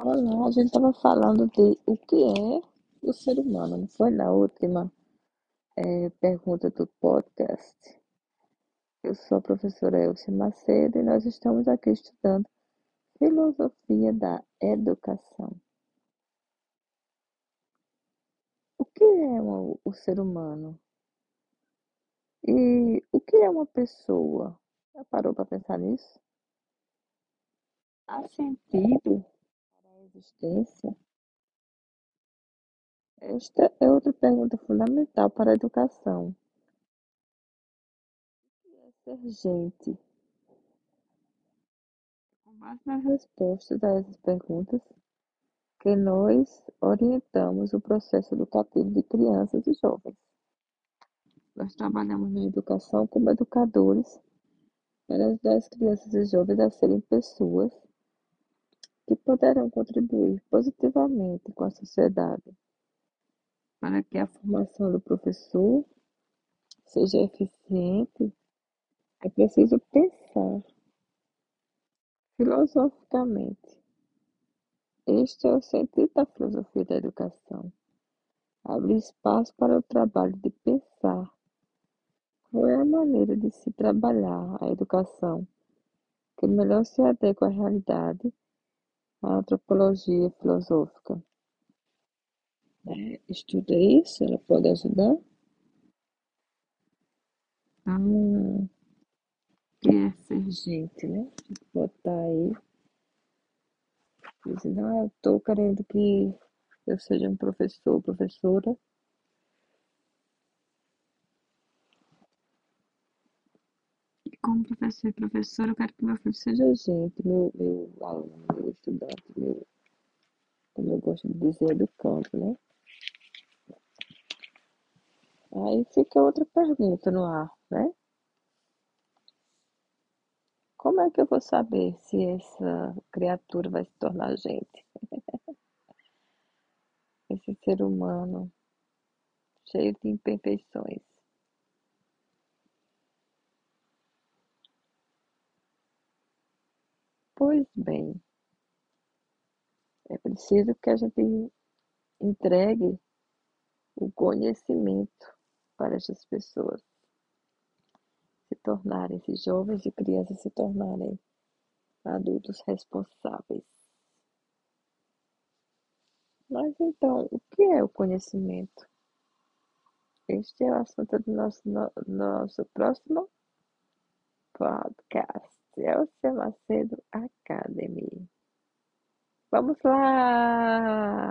Olá, a gente estava falando de o que é o ser humano, não foi na última eh, pergunta do podcast. Eu sou a professora Elcia Macedo e nós estamos aqui estudando filosofia da educação. O que é uma- o ser humano? E o que é uma pessoa? Já parou para pensar nisso? Há sentido existência? Esta é outra pergunta fundamental para a educação. O que é ser gente? Com base nas respostas a essas perguntas, que nós orientamos o processo educativo de crianças e jovens. Nós trabalhamos na educação como educadores para ajudar as crianças e jovens a serem pessoas poderão contribuir positivamente com a sociedade. Para que a formação do professor seja eficiente, é preciso pensar filosoficamente. Este é o sentido da filosofia da educação. Abre espaço para o trabalho de pensar qual é a maneira de se trabalhar a educação que melhor se adequa à realidade, à antropologia filosófica. É, estuda isso, ela pode ajudar. Ah, que é ser gente, né? A botar aí, dizendo, ah, eu estou querendo que eu seja um professor, professora. E como professor e professora, eu quero que meu filho seja gente, meu, meu aluno, meu estudante, gosto de dizer, educando, né? Aí fica outra pergunta no ar, né? Como é que eu vou saber se essa criatura vai se tornar gente? Esse ser humano cheio de imperfeições. Pois bem, é preciso que a gente entregue o conhecimento para essas pessoas se tornarem, esses jovens e crianças se tornarem adultos responsáveis. Mas então, o que é o conhecimento? Este é o assunto do nosso, no, nosso próximo podcast. É o Seu Macedo Academy. Vamos lá!